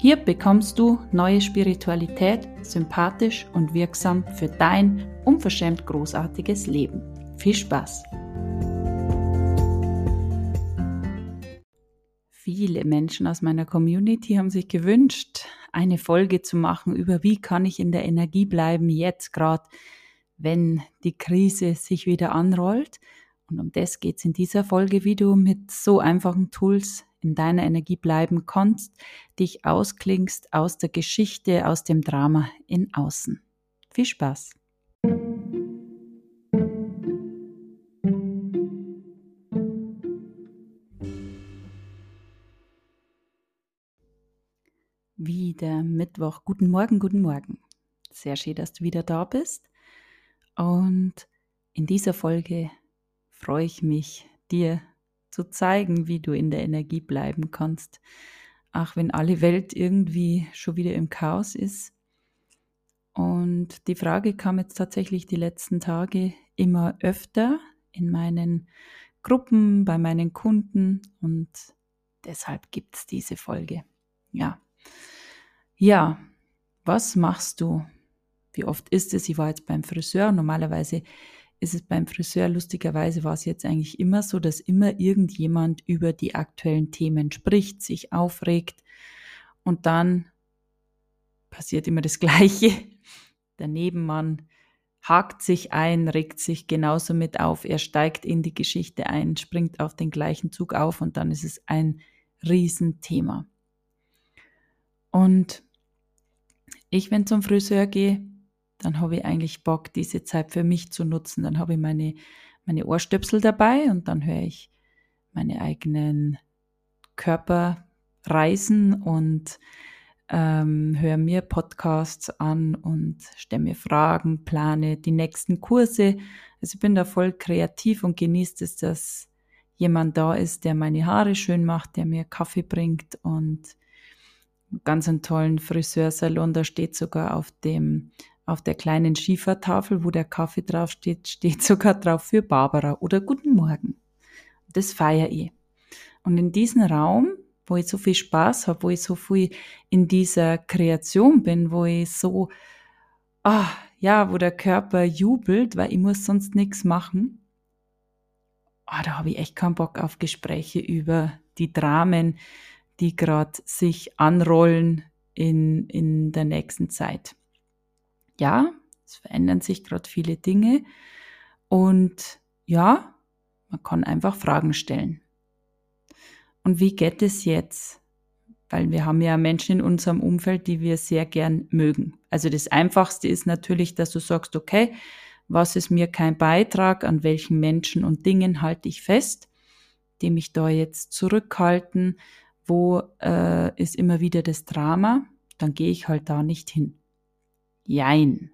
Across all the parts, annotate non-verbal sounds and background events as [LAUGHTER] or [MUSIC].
Hier bekommst du neue Spiritualität, sympathisch und wirksam für dein unverschämt großartiges Leben. Viel Spaß! Viele Menschen aus meiner Community haben sich gewünscht, eine Folge zu machen über wie kann ich in der Energie bleiben, jetzt gerade, wenn die Krise sich wieder anrollt. Und um das geht es in dieser Folge, wie du mit so einfachen Tools in deiner Energie bleiben kannst, dich ausklingst aus der Geschichte, aus dem Drama in Außen. Viel Spaß! Wieder Mittwoch. Guten Morgen, guten Morgen. Sehr schön, dass du wieder da bist. Und in dieser Folge freue ich mich, dir zu zeigen, wie du in der Energie bleiben kannst. Ach, wenn alle Welt irgendwie schon wieder im Chaos ist. Und die Frage kam jetzt tatsächlich die letzten Tage immer öfter in meinen Gruppen, bei meinen Kunden und deshalb gibt es diese Folge. Ja. Ja, was machst du? Wie oft ist es? Ich war jetzt beim Friseur. Normalerweise ist es beim Friseur, lustigerweise war es jetzt eigentlich immer so, dass immer irgendjemand über die aktuellen Themen spricht, sich aufregt und dann passiert immer das [LAUGHS] Gleiche. Der Nebenmann hakt sich ein, regt sich genauso mit auf, er steigt in die Geschichte ein, springt auf den gleichen Zug auf und dann ist es ein Riesenthema. Und ich, wenn zum Friseur gehe, dann habe ich eigentlich Bock, diese Zeit für mich zu nutzen. Dann habe ich meine, meine Ohrstöpsel dabei und dann höre ich meine eigenen Körperreisen und ähm, höre mir Podcasts an und stelle mir Fragen, plane die nächsten Kurse. Also ich bin da voll kreativ und genieße es, dass jemand da ist, der meine Haare schön macht, der mir Kaffee bringt und ganz einen tollen Friseursalon. Da steht sogar auf dem auf der kleinen Schiefertafel, wo der Kaffee draufsteht, steht sogar drauf für Barbara oder Guten Morgen. Das feiere ich. Und in diesem Raum, wo ich so viel Spaß habe, wo ich so viel in dieser Kreation bin, wo ich so, ah, ja, wo der Körper jubelt, weil ich muss sonst nichts machen, ah, da habe ich echt keinen Bock auf Gespräche über die Dramen, die gerade sich anrollen in, in der nächsten Zeit ja, es verändern sich gerade viele Dinge und ja, man kann einfach Fragen stellen. Und wie geht es jetzt? Weil wir haben ja Menschen in unserem Umfeld, die wir sehr gern mögen. Also das Einfachste ist natürlich, dass du sagst, okay, was ist mir kein Beitrag, an welchen Menschen und Dingen halte ich fest, die mich da jetzt zurückhalten, wo äh, ist immer wieder das Drama, dann gehe ich halt da nicht hin. Jein.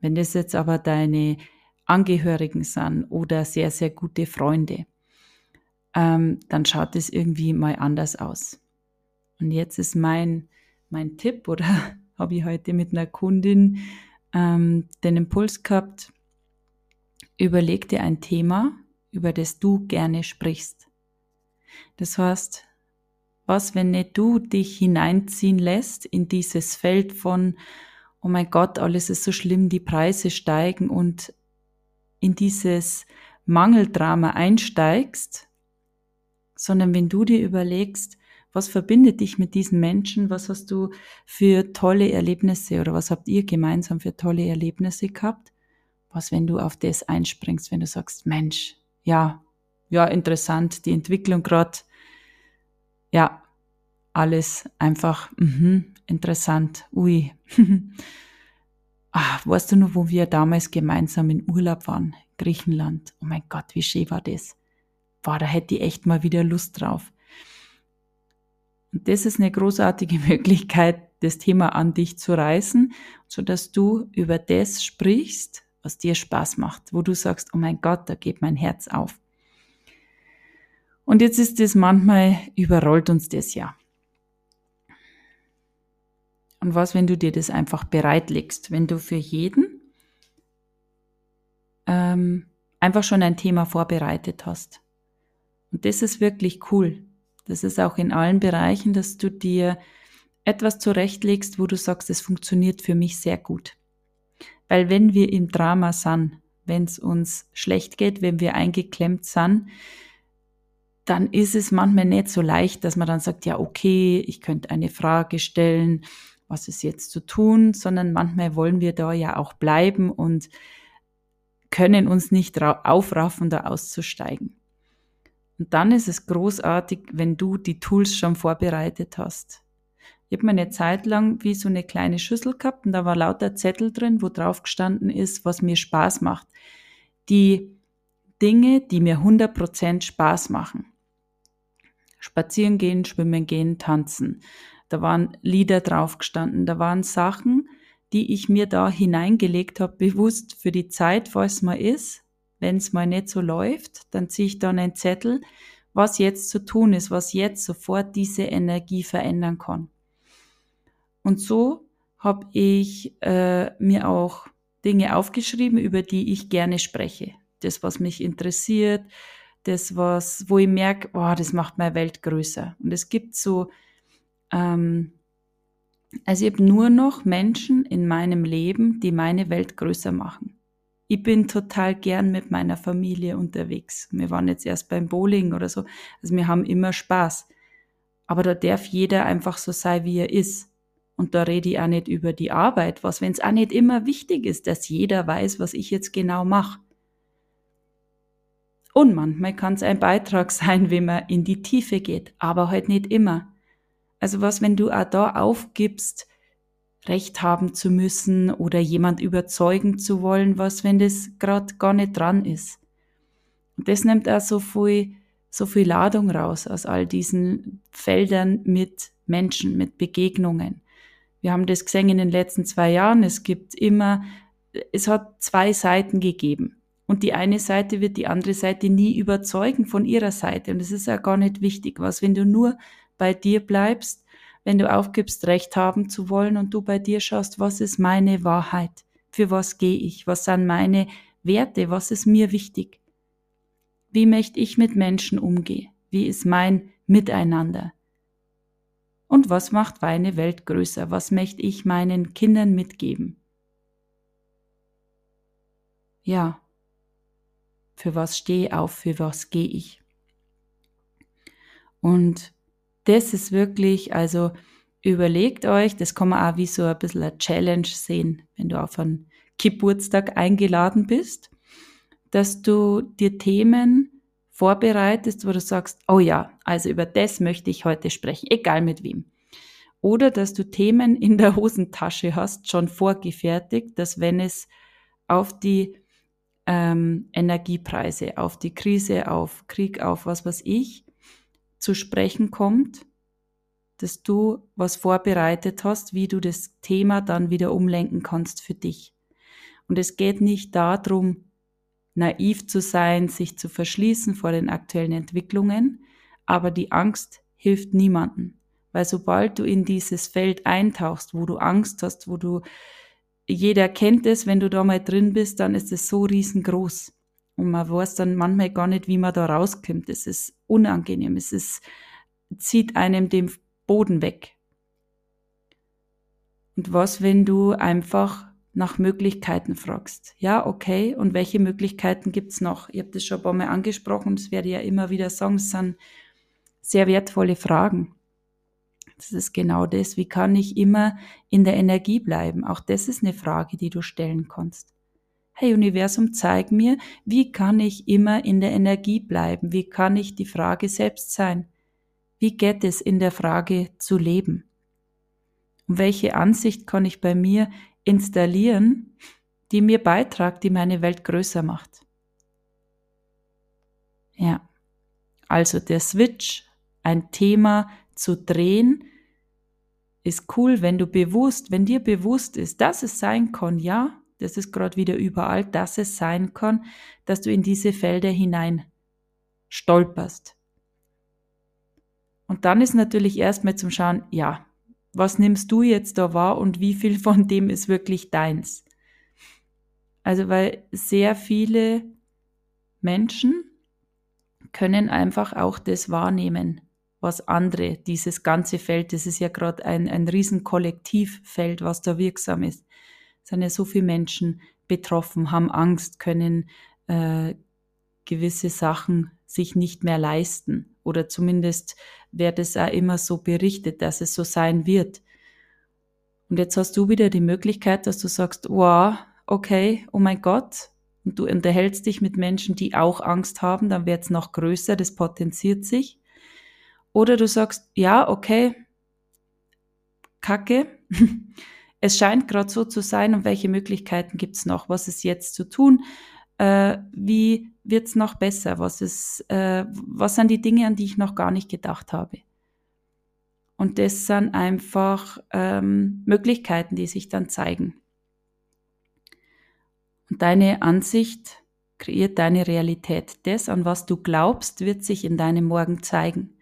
Wenn das jetzt aber deine Angehörigen sind oder sehr, sehr gute Freunde, ähm, dann schaut es irgendwie mal anders aus. Und jetzt ist mein, mein Tipp oder [LAUGHS] habe ich heute mit einer Kundin ähm, den Impuls gehabt, überleg dir ein Thema, über das du gerne sprichst. Das heißt, was, wenn nicht du dich hineinziehen lässt in dieses Feld von, oh mein Gott, alles ist so schlimm, die Preise steigen und in dieses Mangeldrama einsteigst, sondern wenn du dir überlegst, was verbindet dich mit diesen Menschen, was hast du für tolle Erlebnisse oder was habt ihr gemeinsam für tolle Erlebnisse gehabt, was, wenn du auf das einspringst, wenn du sagst, Mensch, ja, ja, interessant, die Entwicklung gerade, ja, alles einfach mh, interessant. Ui. [LAUGHS] ah, weißt du nur, wo wir damals gemeinsam in Urlaub waren? Griechenland. Oh mein Gott, wie schön war das. Boah, da hätte ich echt mal wieder Lust drauf. Und das ist eine großartige [LAUGHS] Möglichkeit, das Thema an dich zu reißen, so dass du über das sprichst, was dir Spaß macht, wo du sagst, oh mein Gott, da geht mein Herz auf. Und jetzt ist es manchmal, überrollt uns das ja. Und was, wenn du dir das einfach bereitlegst, wenn du für jeden ähm, einfach schon ein Thema vorbereitet hast. Und das ist wirklich cool. Das ist auch in allen Bereichen, dass du dir etwas zurechtlegst, wo du sagst, es funktioniert für mich sehr gut. Weil wenn wir im Drama sind, wenn es uns schlecht geht, wenn wir eingeklemmt sind, dann ist es manchmal nicht so leicht, dass man dann sagt, ja, okay, ich könnte eine Frage stellen, was ist jetzt zu tun, sondern manchmal wollen wir da ja auch bleiben und können uns nicht aufraffen, da auszusteigen. Und dann ist es großartig, wenn du die Tools schon vorbereitet hast. Ich habe mir eine Zeit lang wie so eine kleine Schüssel gehabt und da war lauter Zettel drin, wo drauf gestanden ist, was mir Spaß macht. Die Dinge, die mir 100% Spaß machen. Spazieren gehen, schwimmen gehen, tanzen. Da waren Lieder drauf gestanden, da waren Sachen, die ich mir da hineingelegt habe, bewusst für die Zeit, es mal ist. Wenn es mal nicht so läuft, dann ziehe ich dann einen Zettel, was jetzt zu tun ist, was jetzt sofort diese Energie verändern kann. Und so habe ich äh, mir auch Dinge aufgeschrieben, über die ich gerne spreche. Das, was mich interessiert, das, was, wo ich merke, oh, das macht meine Welt größer. Und es gibt so ähm, also ich habe nur noch Menschen in meinem Leben, die meine Welt größer machen. Ich bin total gern mit meiner Familie unterwegs. Wir waren jetzt erst beim Bowling oder so. Also wir haben immer Spaß. Aber da darf jeder einfach so sein, wie er ist. Und da rede ich auch nicht über die Arbeit, was, wenn es auch nicht immer wichtig ist, dass jeder weiß, was ich jetzt genau mache. Und manchmal kann es ein Beitrag [LAUGHS] sein, wenn man in die Tiefe geht, aber halt nicht immer. Also was, wenn du auch da aufgibst, Recht haben zu müssen oder jemand überzeugen zu wollen, was, wenn das gerade gar nicht dran ist. Und das nimmt auch so viel, so viel Ladung raus aus all diesen Feldern mit Menschen, mit Begegnungen. Wir haben das gesehen in den letzten zwei Jahren. Es gibt immer, es hat zwei Seiten gegeben. Und die eine Seite wird die andere Seite nie überzeugen von ihrer Seite. Und es ist ja gar nicht wichtig. Was, wenn du nur bei dir bleibst, wenn du aufgibst, Recht haben zu wollen und du bei dir schaust, was ist meine Wahrheit? Für was gehe ich? Was sind meine Werte? Was ist mir wichtig? Wie möchte ich mit Menschen umgehen? Wie ist mein Miteinander? Und was macht meine Welt größer? Was möchte ich meinen Kindern mitgeben? Ja, für was stehe ich auf, für was gehe ich? Und das ist wirklich, also überlegt euch, das kann man auch wie so ein bisschen eine Challenge sehen, wenn du auf einen Geburtstag eingeladen bist, dass du dir Themen vorbereitest, wo du sagst, oh ja, also über das möchte ich heute sprechen, egal mit wem. Oder dass du Themen in der Hosentasche hast, schon vorgefertigt, dass wenn es auf die ähm, Energiepreise, auf die Krise, auf Krieg, auf was weiß ich, zu sprechen kommt, dass du was vorbereitet hast, wie du das Thema dann wieder umlenken kannst für dich. Und es geht nicht darum, naiv zu sein, sich zu verschließen vor den aktuellen Entwicklungen, aber die Angst hilft niemandem. Weil sobald du in dieses Feld eintauchst, wo du Angst hast, wo du, jeder kennt es, wenn du da mal drin bist, dann ist es so riesengroß. Und man weiß dann manchmal gar nicht, wie man da rauskommt. Es ist unangenehm. Es ist, zieht einem den Boden weg. Und was, wenn du einfach nach Möglichkeiten fragst? Ja, okay. Und welche Möglichkeiten gibt's noch? Ich habe das schon ein paar Mal angesprochen. Das werde ich ja immer wieder sagen. Es sind sehr wertvolle Fragen. Das ist genau das. Wie kann ich immer in der Energie bleiben? Auch das ist eine Frage, die du stellen kannst hey Universum, zeig mir, wie kann ich immer in der Energie bleiben? Wie kann ich die Frage selbst sein? Wie geht es in der Frage zu leben? Und welche Ansicht kann ich bei mir installieren, die mir beitragt, die meine Welt größer macht? Ja. Also der Switch, ein Thema zu drehen, ist cool, wenn du bewusst, wenn dir bewusst ist, dass es sein kann, ja, das ist gerade wieder überall, dass es sein kann, dass du in diese Felder hinein stolperst. Und dann ist natürlich erstmal zum Schauen, ja, was nimmst du jetzt da wahr und wie viel von dem ist wirklich deins? Also, weil sehr viele Menschen können einfach auch das wahrnehmen, was andere, dieses ganze Feld, das ist ja gerade ein, ein riesen Kollektivfeld, was da wirksam ist. Sind ja so viele Menschen betroffen, haben Angst, können äh, gewisse Sachen sich nicht mehr leisten. Oder zumindest wird es auch immer so berichtet, dass es so sein wird. Und jetzt hast du wieder die Möglichkeit, dass du sagst, wow, okay, oh mein Gott, und du unterhältst dich mit Menschen, die auch Angst haben, dann wird es noch größer, das potenziert sich. Oder du sagst, ja, okay, Kacke, [LAUGHS] es scheint gerade so zu sein und welche Möglichkeiten gibt es noch? Was ist jetzt zu tun? Äh, wie wird es noch besser? Was, ist, äh, was sind die Dinge, an die ich noch gar nicht gedacht habe? Und das sind einfach ähm, Möglichkeiten, die sich dann zeigen. Und deine Ansicht kreiert deine Realität. Das, an was du glaubst, wird sich in deinem Morgen zeigen.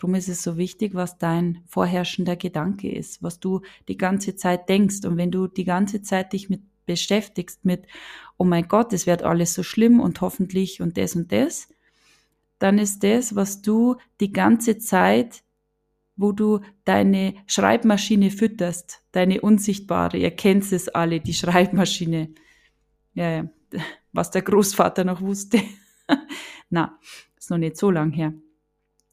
Darum ist es so wichtig, was dein vorherrschender Gedanke ist, was du die ganze Zeit denkst. Und wenn du die ganze Zeit dich mit beschäftigst mit, oh mein Gott, es wird alles so schlimm und hoffentlich und das und das, dann ist das, was du die ganze Zeit, wo du deine Schreibmaschine fütterst, deine unsichtbare, ihr kennt es alle, die Schreibmaschine, ja, ja, [LAUGHS] was der Großvater noch wusste. [LAUGHS] Na, ist noch nicht so lang her.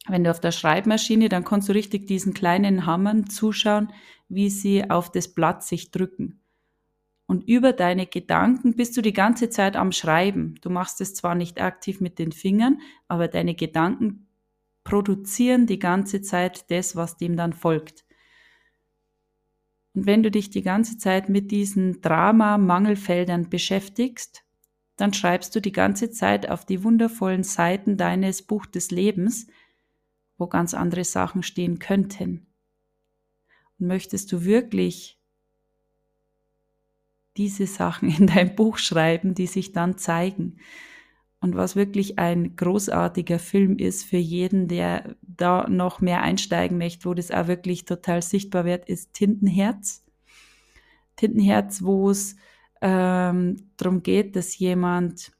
Wenn du auf der Schreibmaschine, dann kannst du richtig diesen kleinen Hammern zuschauen, wie sie auf das Blatt sich drücken. Und über deine Gedanken bist du die ganze Zeit am Schreiben. Du machst es zwar nicht aktiv mit den Fingern, aber deine Gedanken produzieren die ganze Zeit das, was dem dann folgt. Und wenn du dich die ganze Zeit mit diesen Drama-Mangelfeldern beschäftigst, dann schreibst du die ganze Zeit auf die wundervollen Seiten deines Buch des Lebens, wo ganz andere Sachen stehen könnten. Und möchtest du wirklich diese Sachen [LAUGHS] in dein Buch schreiben, die sich dann zeigen? Und was wirklich ein großartiger Film ist für jeden, der da noch mehr einsteigen möchte, wo das auch wirklich total sichtbar wird, ist Tintenherz. Tintenherz, wo es ähm, darum geht, dass jemand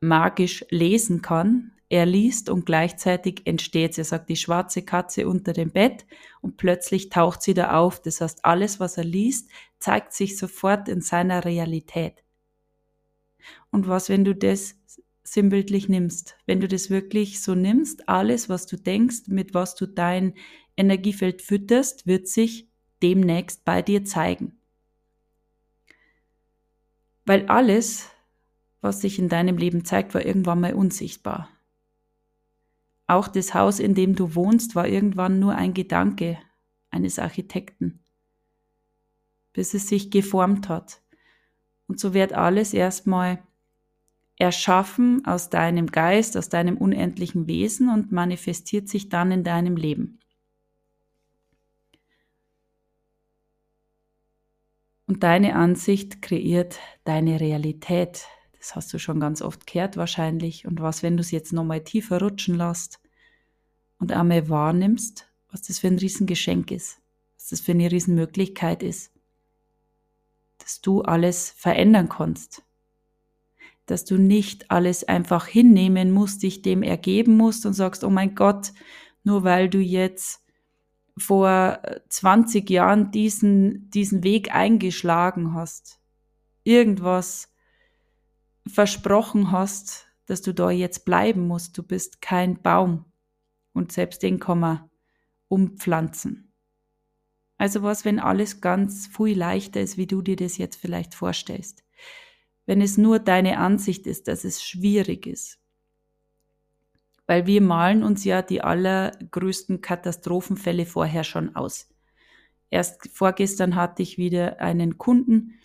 magisch lesen kann. Er liest und gleichzeitig entsteht, er sagt, die schwarze Katze unter dem Bett und plötzlich taucht sie da auf. Das heißt, alles, was er liest, zeigt sich sofort in seiner Realität. Und was, wenn du das sinnbildlich nimmst? Wenn du das wirklich so nimmst, alles, was du denkst, mit was du dein Energiefeld fütterst, wird sich demnächst bei dir zeigen. Weil alles, was sich in deinem Leben zeigt, war irgendwann mal unsichtbar. Auch das Haus, in dem du wohnst, war irgendwann nur ein Gedanke eines Architekten, bis es sich geformt hat. Und so wird alles erstmal erschaffen aus deinem Geist, aus deinem unendlichen Wesen und manifestiert sich dann in deinem Leben. Und deine Ansicht kreiert deine Realität. Das hast du schon ganz oft gehört wahrscheinlich. Und was, wenn du es jetzt nochmal tiefer rutschen lässt und einmal wahrnimmst, was das für ein Riesengeschenk ist, was das für eine Riesenmöglichkeit ist, dass du alles verändern kannst, dass du nicht alles einfach hinnehmen musst, dich dem ergeben musst und sagst, oh mein Gott, nur weil du jetzt vor 20 Jahren diesen, diesen Weg eingeschlagen hast, irgendwas versprochen hast, dass du da jetzt bleiben musst. Du bist kein Baum und selbst den kann man umpflanzen. Also was, wenn alles ganz viel leichter ist, wie du dir das jetzt vielleicht vorstellst? Wenn es nur deine Ansicht ist, dass es schwierig ist, weil wir malen uns ja die allergrößten Katastrophenfälle vorher schon aus. Erst vorgestern hatte ich wieder einen Kunden,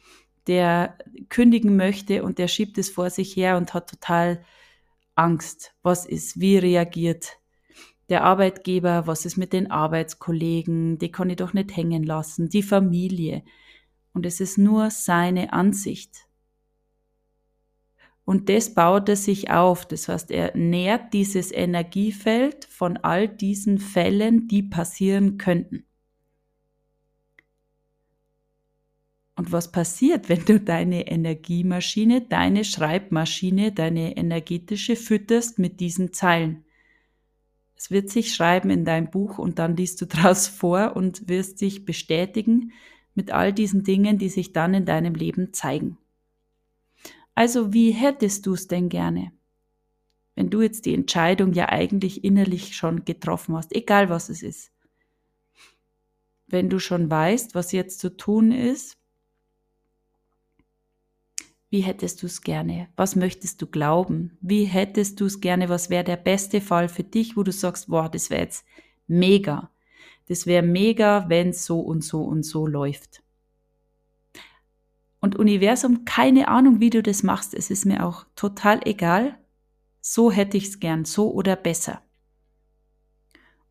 der kündigen möchte und der schiebt es vor sich her und hat total Angst. Was ist? Wie reagiert der Arbeitgeber, was ist mit den Arbeitskollegen, die kann ich doch nicht hängen lassen, die Familie. Und es ist nur seine Ansicht. Und das baut er sich auf. Das heißt, er nährt dieses Energiefeld von all diesen Fällen, die passieren könnten. Und was passiert, wenn du deine Energiemaschine, deine Schreibmaschine, deine energetische fütterst mit diesen Zeilen? Es wird sich schreiben in dein Buch und dann liest du draus [LAUGHS] vor und wirst dich bestätigen mit all diesen Dingen, die sich dann in deinem Leben zeigen. Also wie hättest du es denn gerne? Wenn du jetzt die Entscheidung ja eigentlich innerlich schon getroffen hast, egal was es ist. Wenn du schon weißt, was jetzt zu tun ist, wie hättest du es gerne? Was möchtest du glauben? Wie hättest du es gerne? Was wäre der beste Fall für dich, wo du sagst, boah, das wäre jetzt mega. Das wäre mega, wenn so und so und so läuft. Und Universum, keine Ahnung, wie du das machst. Es ist mir auch total egal. So hätte ich es gern, so oder besser.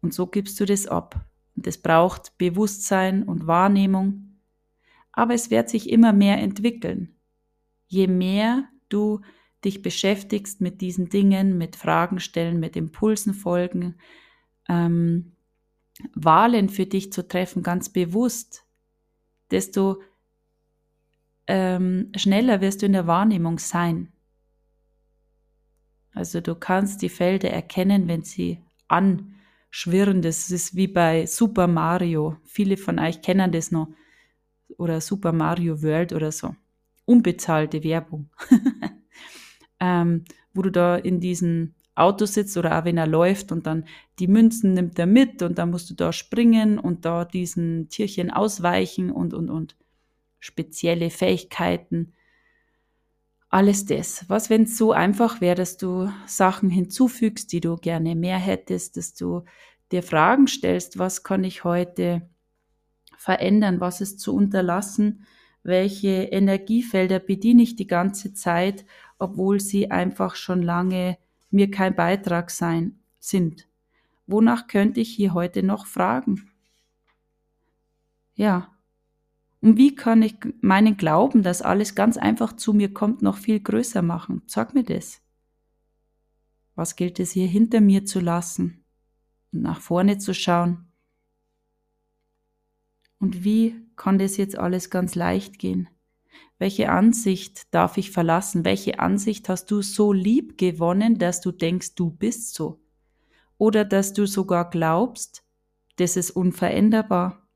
Und so gibst du das ab. Und es braucht Bewusstsein und Wahrnehmung. Aber es wird sich immer mehr entwickeln. Je mehr du dich beschäftigst mit diesen Dingen, mit Fragen stellen, mit Impulsen folgen, ähm, Wahlen für dich zu treffen, ganz bewusst, desto ähm, schneller wirst du in der Wahrnehmung sein. Also du kannst die Felder erkennen, wenn sie anschwirren. Das ist wie bei Super Mario. Viele von euch kennen das noch. Oder Super Mario World oder so. Unbezahlte Werbung. [LAUGHS] ähm, wo du da in diesen Auto sitzt oder auch wenn er läuft und dann die Münzen nimmt er mit und dann musst du da springen und da diesen Tierchen ausweichen und, und, und spezielle Fähigkeiten. Alles das. Was, wenn es so einfach wäre, dass du Sachen hinzufügst, die du gerne mehr hättest, dass du dir Fragen stellst, was kann ich heute verändern, was ist zu unterlassen, welche Energiefelder bediene ich die ganze Zeit, obwohl sie einfach schon lange mir kein Beitrag sein sind. Wonach könnte ich hier heute noch fragen? Ja, und wie kann ich meinen Glauben, dass alles ganz einfach zu mir kommt, noch viel größer machen? Sag mir das. Was gilt es hier hinter mir zu lassen und nach vorne zu schauen? Und wie kann das jetzt alles ganz leicht gehen? Welche Ansicht darf ich verlassen? Welche Ansicht hast du so lieb gewonnen, dass du denkst, du bist so? Oder dass du sogar glaubst, das ist unveränderbar?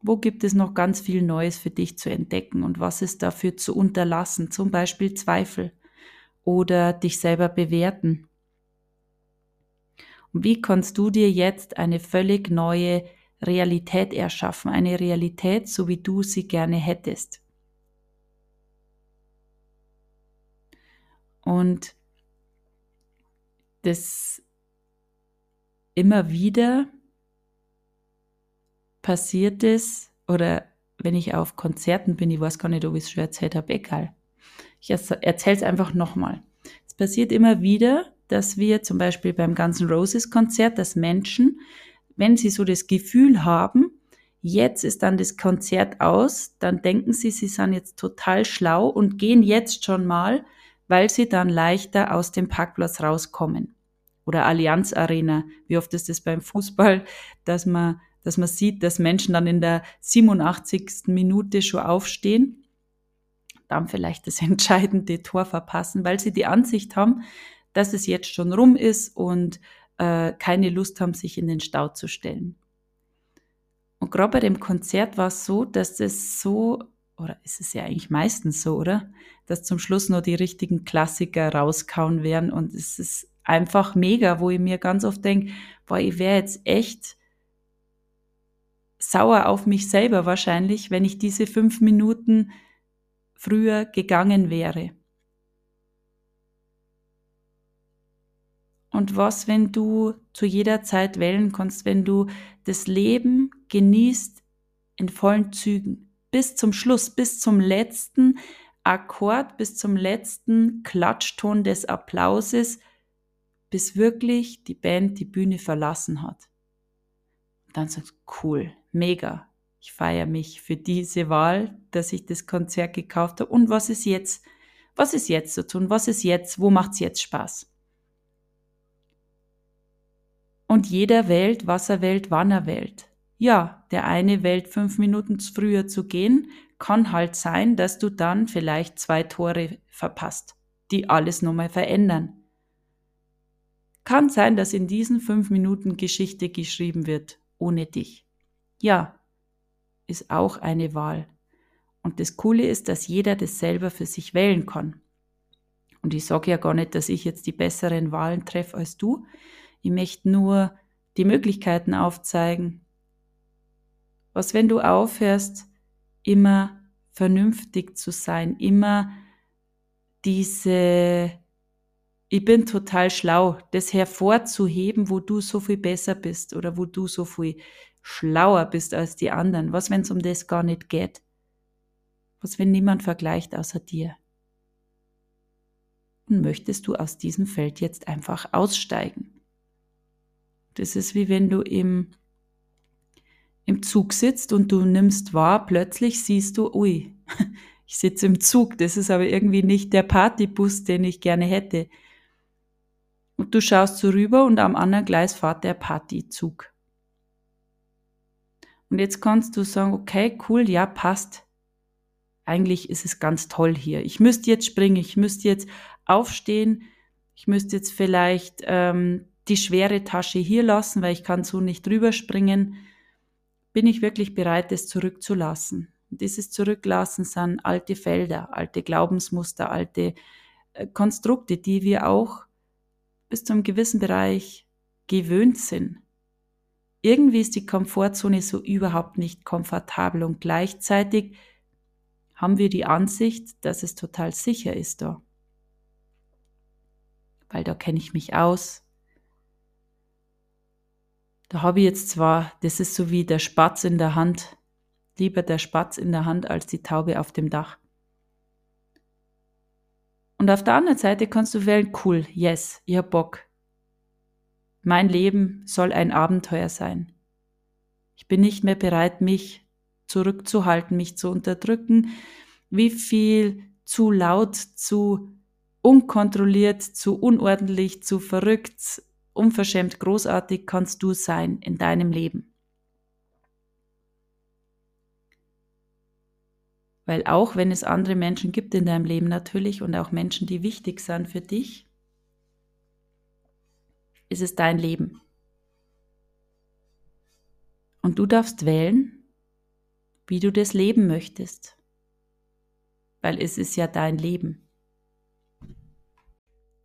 Wo gibt es noch ganz viel Neues für dich zu entdecken und was ist dafür zu unterlassen? Zum Beispiel Zweifel oder dich selber bewerten. Und wie kannst du dir jetzt eine völlig neue Realität erschaffen? Eine Realität, so wie du sie gerne hättest. Und das immer wieder passiert es, oder wenn ich auf Konzerten bin, ich weiß gar nicht, ob ich es schon erzählt habe, egal. Ich erzähle es einfach nochmal. Es passiert immer wieder, dass wir zum Beispiel beim ganzen Roses Konzert, dass Menschen, wenn sie so das Gefühl haben, jetzt ist dann das Konzert aus, dann denken sie, sie sind jetzt total schlau und gehen jetzt schon mal, weil sie dann leichter aus dem Parkplatz rauskommen. Oder Allianz Arena. Wie oft ist es beim Fußball, dass man dass man sieht, dass Menschen dann in der 87. Minute schon aufstehen, dann vielleicht das [LAUGHS] entscheidende Tor verpassen, weil sie die Ansicht haben, dass es jetzt schon rum ist und äh, keine Lust haben, sich in den Stau zu stellen. Und gerade bei dem Konzert war es so, dass das so, oder ist es ja eigentlich meistens so, oder? Dass zum Schluss nur die richtigen Klassiker rauskauen werden und es ist einfach mega, wo ich mir ganz oft denke, boah, ich wäre jetzt echt sauer auf mich selber wahrscheinlich, wenn ich diese fünf Minuten früher gegangen wäre. Und was, wenn du zu jeder Zeit wählen kannst, wenn du das Leben genießt in vollen Zügen, bis zum Schluss, bis zum letzten Akkord, bis zum letzten Klatschton des Applauses, bis wirklich die Band die Bühne verlassen hat. Dann sagst du, cool, mega. Ich feiere mich für diese Wahl, dass ich das Konzert gekauft habe. Und was ist jetzt? Was ist jetzt zu tun? Was ist jetzt? Wo macht's jetzt Spaß? Und jeder wählt, was er wählt, wann er wählt. Ja, der eine wählt fünf Minuten früher zu gehen, kann halt sein, dass du dann vielleicht zwei Tore verpasst, die alles nochmal verändern. Kann sein, dass in diesen fünf Minuten Geschichte geschrieben wird, ohne dich. Ja, ist auch eine Wahl. Und das Coole ist, dass jeder das selber für sich wählen kann. Und ich sage ja gar nicht, dass ich jetzt die besseren Wahlen treffe als du. Ich möchte nur die Möglichkeiten aufzeigen. Was, wenn du aufhörst, immer vernünftig zu sein, immer diese, ich bin total schlau, das hervorzuheben, wo du so viel besser bist oder wo du so viel schlauer bist als die anderen. Was, wenn es um das gar nicht geht? Was, wenn niemand vergleicht außer dir? Und möchtest du aus diesem Feld jetzt einfach aussteigen? Das ist wie wenn du im im Zug sitzt und du nimmst wahr, plötzlich siehst du, ui, [LAUGHS] ich sitze im Zug, das ist aber irgendwie nicht der Partybus, den ich gerne hätte. Und du schaust so rüber und am anderen Gleis fährt der Partyzug. Und jetzt kannst du sagen, okay, cool, ja, passt. Eigentlich ist es ganz toll hier. Ich müsste jetzt springen, ich müsste jetzt aufstehen, ich müsste jetzt vielleicht ähm, die schwere Tasche hier lassen, weil ich kann so nicht drüber springen bin ich wirklich bereit, es zurückzulassen. Und dieses Zurücklassen sind alte Felder, alte Glaubensmuster, alte äh, Konstrukte, die wir auch bis zu einem gewissen Bereich gewöhnt sind. Irgendwie ist die Komfortzone so überhaupt nicht komfortabel und gleichzeitig haben wir die Ansicht, dass es total sicher ist da. Weil da kenne ich mich aus, da habe ich jetzt zwar, das ist so wie der Spatz in der Hand, lieber der Spatz in der Hand als die Taube auf dem Dach. Und auf der anderen Seite kannst du wählen, cool, yes, hab Bock. Mein Leben soll ein Abenteuer sein. Ich bin nicht mehr bereit, mich zurückzuhalten, mich zu unterdrücken. Wie viel zu laut, zu unkontrolliert, zu unordentlich, zu verrückt, unverschämt großartig kannst du sein in deinem Leben. Weil auch wenn es andere Menschen gibt in deinem Leben natürlich und auch Menschen, die wichtig sind für dich, ist es dein Leben. Und du darfst wählen, wie du das leben möchtest. Weil es ist ja dein Leben.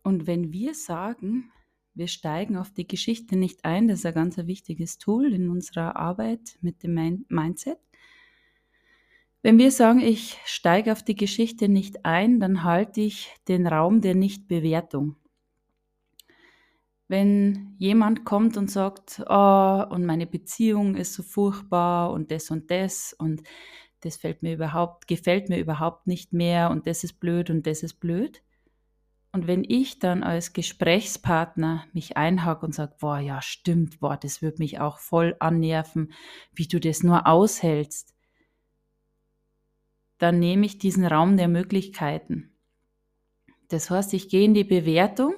Und wenn wir sagen, wir steigen auf die Geschichte nicht ein. Das ist ein ganz wichtiges Tool in unserer Arbeit mit dem Mindset. Wenn wir sagen, ich steige auf die Geschichte nicht ein, dann halte ich den Raum der Nichtbewertung. Wenn jemand kommt und sagt, oh, und meine Beziehung ist so furchtbar und das und das und das fällt mir überhaupt, gefällt mir überhaupt nicht mehr und das ist blöd und das ist blöd, und wenn ich dann als Gesprächspartner mich einhake und sage, boah, ja, stimmt, boah, das wird mich auch voll annerven, wie du das nur aushältst, dann nehme ich diesen Raum der Möglichkeiten. Das heißt, ich gehe in die Bewertung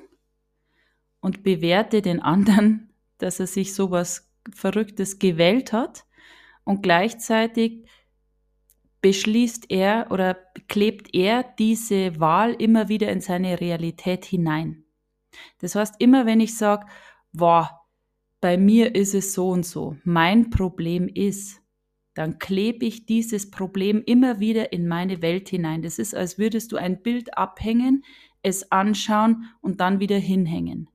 und bewerte den anderen, [LAUGHS] dass er sich sowas Verrücktes gewählt hat und gleichzeitig beschließt er oder klebt er diese Wahl immer wieder in seine Realität hinein. Das heißt, immer wenn ich sage, wow, bei mir ist es so und so, mein Problem ist, dann klebe ich dieses Problem immer wieder in meine Welt hinein. Das ist, als würdest du ein Bild abhängen, es anschauen und dann wieder hinhängen.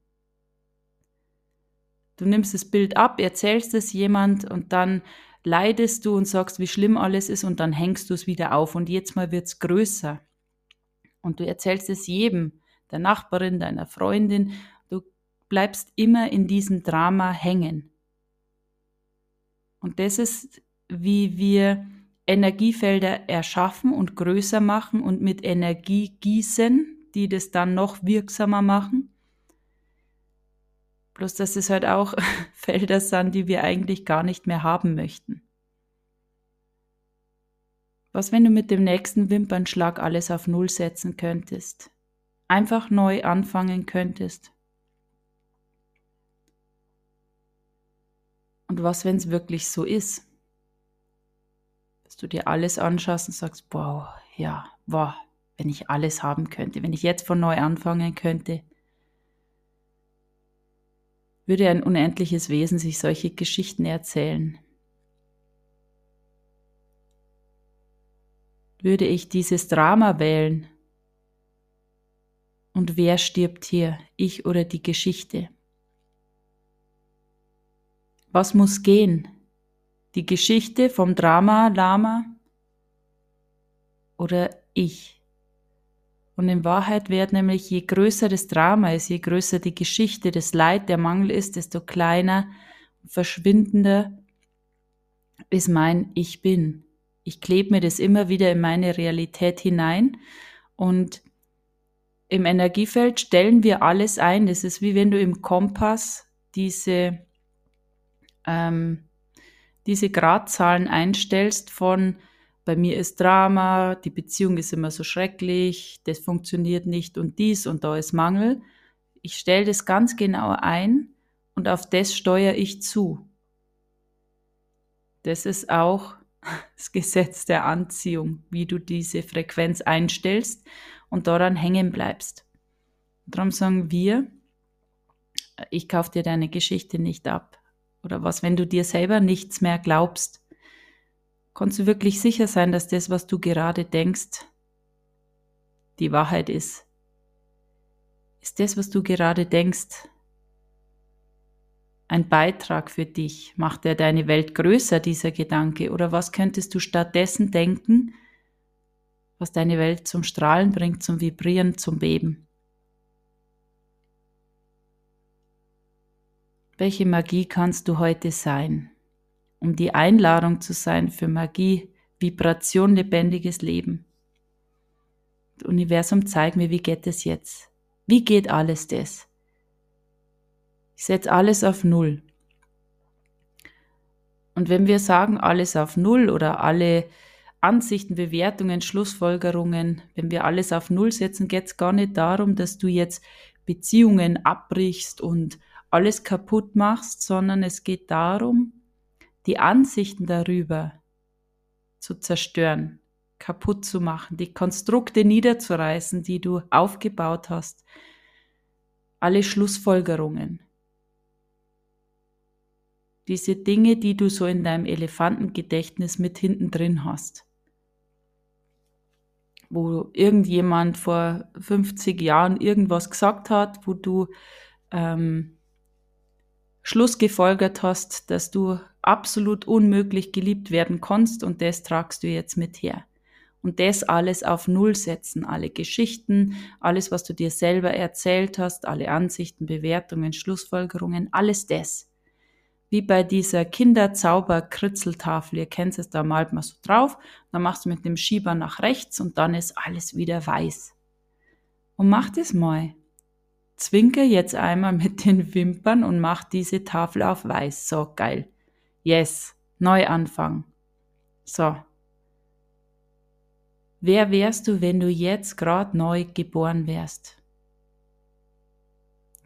Du nimmst das Bild ab, erzählst es jemand und dann leidest du und sagst, wie schlimm alles ist und dann hängst du es wieder auf und jetzt mal wird es größer. Und du erzählst es jedem, der Nachbarin, deiner Freundin, du bleibst immer in diesem Drama hängen. Und das ist, wie wir Energiefelder erschaffen und größer machen und mit Energie gießen, die das dann noch wirksamer machen. Bloß, dass es halt auch [LAUGHS] Felder sind, die wir eigentlich gar nicht mehr haben möchten. Was, wenn du mit dem nächsten Wimpernschlag alles auf Null setzen könntest? Einfach neu anfangen könntest? Und was, wenn es wirklich so ist? Dass du dir alles anschaust und sagst, wow, ja, wow, wenn ich alles haben könnte, wenn ich jetzt von neu anfangen könnte, würde ein unendliches Wesen sich solche Geschichten erzählen. Würde ich dieses Drama wählen? Und wer stirbt hier, ich oder die Geschichte? Was muss gehen? Die Geschichte vom Drama Lama oder ich? Und in Wahrheit wird nämlich, je größer das Drama ist, je größer die Geschichte, das Leid, der Mangel ist, desto kleiner verschwindender ist mein Ich bin. Ich klebe mir das immer wieder in meine Realität hinein und im Energiefeld stellen wir alles ein. Das ist wie wenn du im Kompass diese, ähm, diese Gradzahlen einstellst von bei mir ist Drama, die Beziehung ist immer so schrecklich, das funktioniert nicht und dies und da ist Mangel. Ich stelle das ganz genau ein und auf das steuere ich zu. Das ist auch [LAUGHS] das Gesetz der Anziehung, wie du diese Frequenz einstellst und daran hängen bleibst. Darum sagen wir, ich kaufe dir deine Geschichte nicht ab. Oder was, wenn du dir selber nichts mehr glaubst? Kannst du wirklich sicher sein, dass das, was du gerade denkst, die Wahrheit ist? Ist das, was du gerade denkst, ein Beitrag für dich? Macht er deine Welt größer, dieser Gedanke? Oder was könntest du stattdessen denken, was deine Welt zum Strahlen bringt, zum Vibrieren, zum Beben? Welche Magie kannst du heute sein? Um die Einladung zu sein für Magie, Vibration, lebendiges Leben. Das Universum zeigt mir, wie geht es jetzt? Wie geht alles das? Ich setze alles auf Null. Und wenn wir sagen, alles auf Null oder alle Ansichten, Bewertungen, Schlussfolgerungen, wenn wir alles auf Null setzen, geht es gar nicht darum, dass du jetzt Beziehungen abbrichst und alles kaputt machst, sondern es geht darum, die Ansichten darüber zu zerstören, kaputt zu machen, die Konstrukte niederzureißen, die du aufgebaut hast, alle Schlussfolgerungen. Diese Dinge, die du so in deinem Elefantengedächtnis mit hinten drin hast. Wo irgendjemand vor 50 Jahren irgendwas gesagt hat, wo du ähm, Schluss gefolgert hast, dass du absolut unmöglich geliebt werden kannst und das tragst du jetzt mit her. Und das alles auf Null setzen, alle Geschichten, alles, was du dir selber erzählt hast, alle Ansichten, Bewertungen, Schlussfolgerungen, alles das. Wie bei dieser Kinderzauber-Kritzeltafel, ihr kennt es, da malt man so drauf, dann machst du mit dem Schieber nach rechts und dann ist alles wieder weiß. Und mach das mal. Zwinker jetzt einmal mit den Wimpern und mach diese Tafel auf weiß. So geil. Yes, Neuanfang. So. Wer wärst du, wenn du jetzt gerade neu geboren wärst?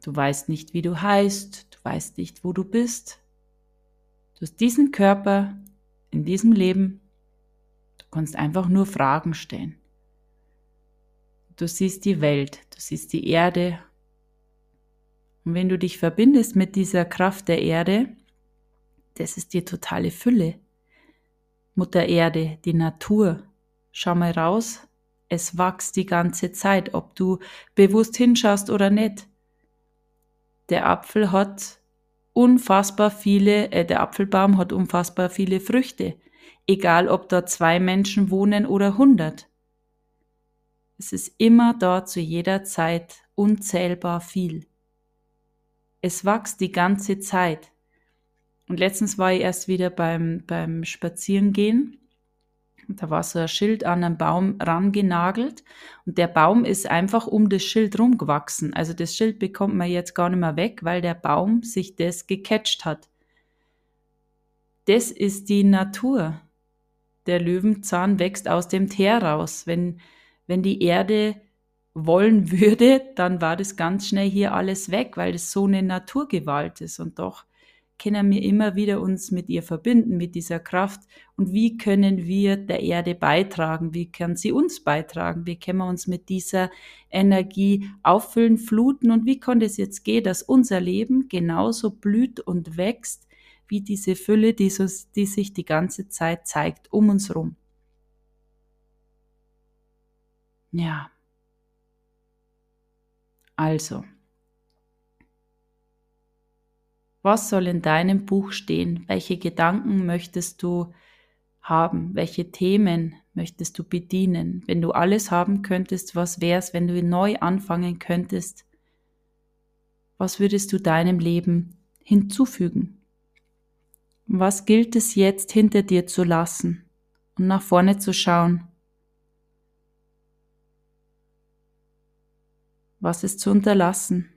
Du weißt nicht, wie du heißt, du weißt nicht, wo du bist. Du hast diesen Körper in diesem Leben. Du kannst einfach nur Fragen stellen. Du siehst die Welt, du siehst die Erde. Und wenn du dich verbindest mit dieser Kraft der Erde, das ist die totale Fülle. Mutter Erde, die Natur. Schau mal raus, es wächst die ganze Zeit, ob du bewusst hinschaust oder nicht. Der Apfel hat unfassbar viele, äh, der Apfelbaum hat unfassbar viele Früchte, egal ob da zwei Menschen wohnen oder hundert. Es ist immer da zu jeder Zeit unzählbar viel. Es wächst die ganze Zeit. Und letztens war ich erst wieder beim, beim Spazierengehen Da war so ein Schild an einen Baum rangenagelt und der Baum ist einfach um das Schild rumgewachsen. Also das Schild bekommt man jetzt gar nicht mehr weg, weil der Baum sich das gecatcht hat. Das ist die Natur. Der Löwenzahn wächst aus dem Teer raus. Wenn, wenn die Erde wollen würde, dann war das ganz schnell hier alles weg, weil das so eine Naturgewalt ist. Und doch können wir immer wieder uns mit ihr verbinden, mit dieser Kraft. Und wie können wir der Erde beitragen? Wie kann sie uns beitragen? Wie können wir uns mit dieser Energie auffüllen, fluten? Und wie kann es jetzt gehen, dass unser Leben genauso blüht und wächst, wie diese Fülle, die, so, die sich die ganze Zeit zeigt um uns rum? Ja. Also, Was soll in deinem Buch stehen? Welche Gedanken möchtest du haben? Welche Themen möchtest du bedienen? Wenn du alles haben könntest, was wär's, wenn du neu anfangen könntest? Was würdest du deinem Leben hinzufügen? Was gilt es jetzt hinter dir zu lassen und nach vorne zu schauen? Was ist zu unterlassen?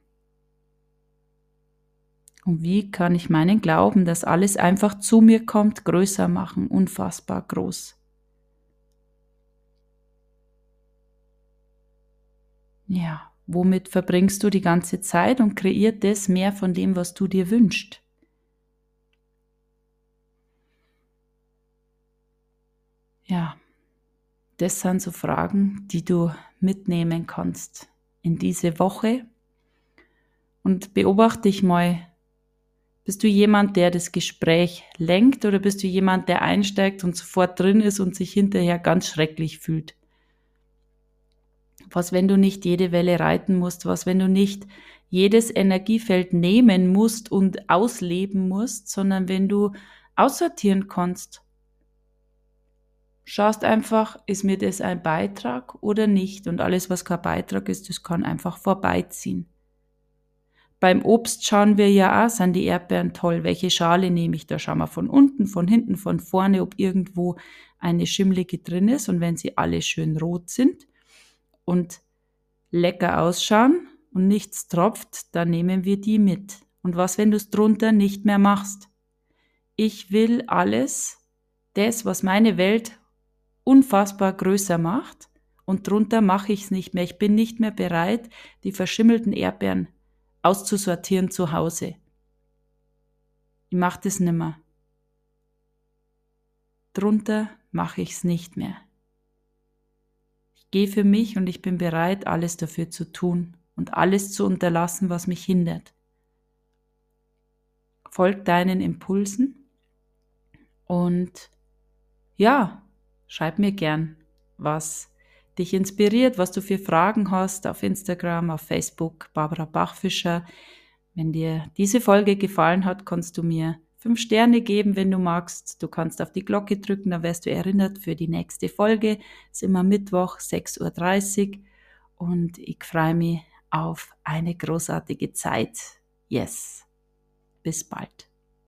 Und wie kann ich meinen Glauben, dass alles einfach zu mir kommt, größer machen, unfassbar groß? Ja, womit verbringst du die ganze Zeit und kreiert das mehr von dem, was du dir wünschst? Ja, das sind so Fragen, die du mitnehmen kannst in diese Woche und beobachte dich mal, bist du jemand, der das Gespräch lenkt oder bist du jemand, der einsteigt und sofort drin ist und sich hinterher ganz schrecklich fühlt? Was, wenn du nicht jede Welle reiten musst? Was, wenn du nicht jedes Energiefeld nehmen musst und ausleben musst, sondern wenn du aussortieren kannst? Schaust einfach, ist mir das ein Beitrag oder nicht? Und alles, was kein Beitrag ist, das kann einfach vorbeiziehen. Beim Obst schauen wir ja auch, sind die Erdbeeren toll. Welche Schale nehme ich? Da schauen wir von unten, von hinten, von vorne, ob irgendwo eine Schimmlige drin ist. Und wenn sie alle schön rot sind und lecker ausschauen und nichts tropft, dann nehmen wir die mit. Und was, wenn du es drunter nicht mehr machst? Ich will alles, das, was meine Welt unfassbar größer macht, und drunter mache ich es nicht mehr. Ich bin nicht mehr bereit, die verschimmelten Erdbeeren auszusortieren zu Hause. Ich mache das nimmer. Drunter mache ich es nicht mehr. Ich gehe für mich und ich bin bereit, alles dafür zu tun und alles zu unterlassen, was mich hindert. Folg deinen Impulsen und ja, schreib mir gern, was dich inspiriert, was du für Fragen hast auf Instagram, auf Facebook, Barbara Bachfischer. Wenn dir diese Folge gefallen hat, kannst du mir fünf Sterne geben, wenn du magst. Du kannst auf die Glocke drücken, dann wirst du erinnert für die nächste Folge. Es ist immer Mittwoch, 6.30 Uhr. Und ich freue mich auf eine großartige Zeit. Yes. Bis bald.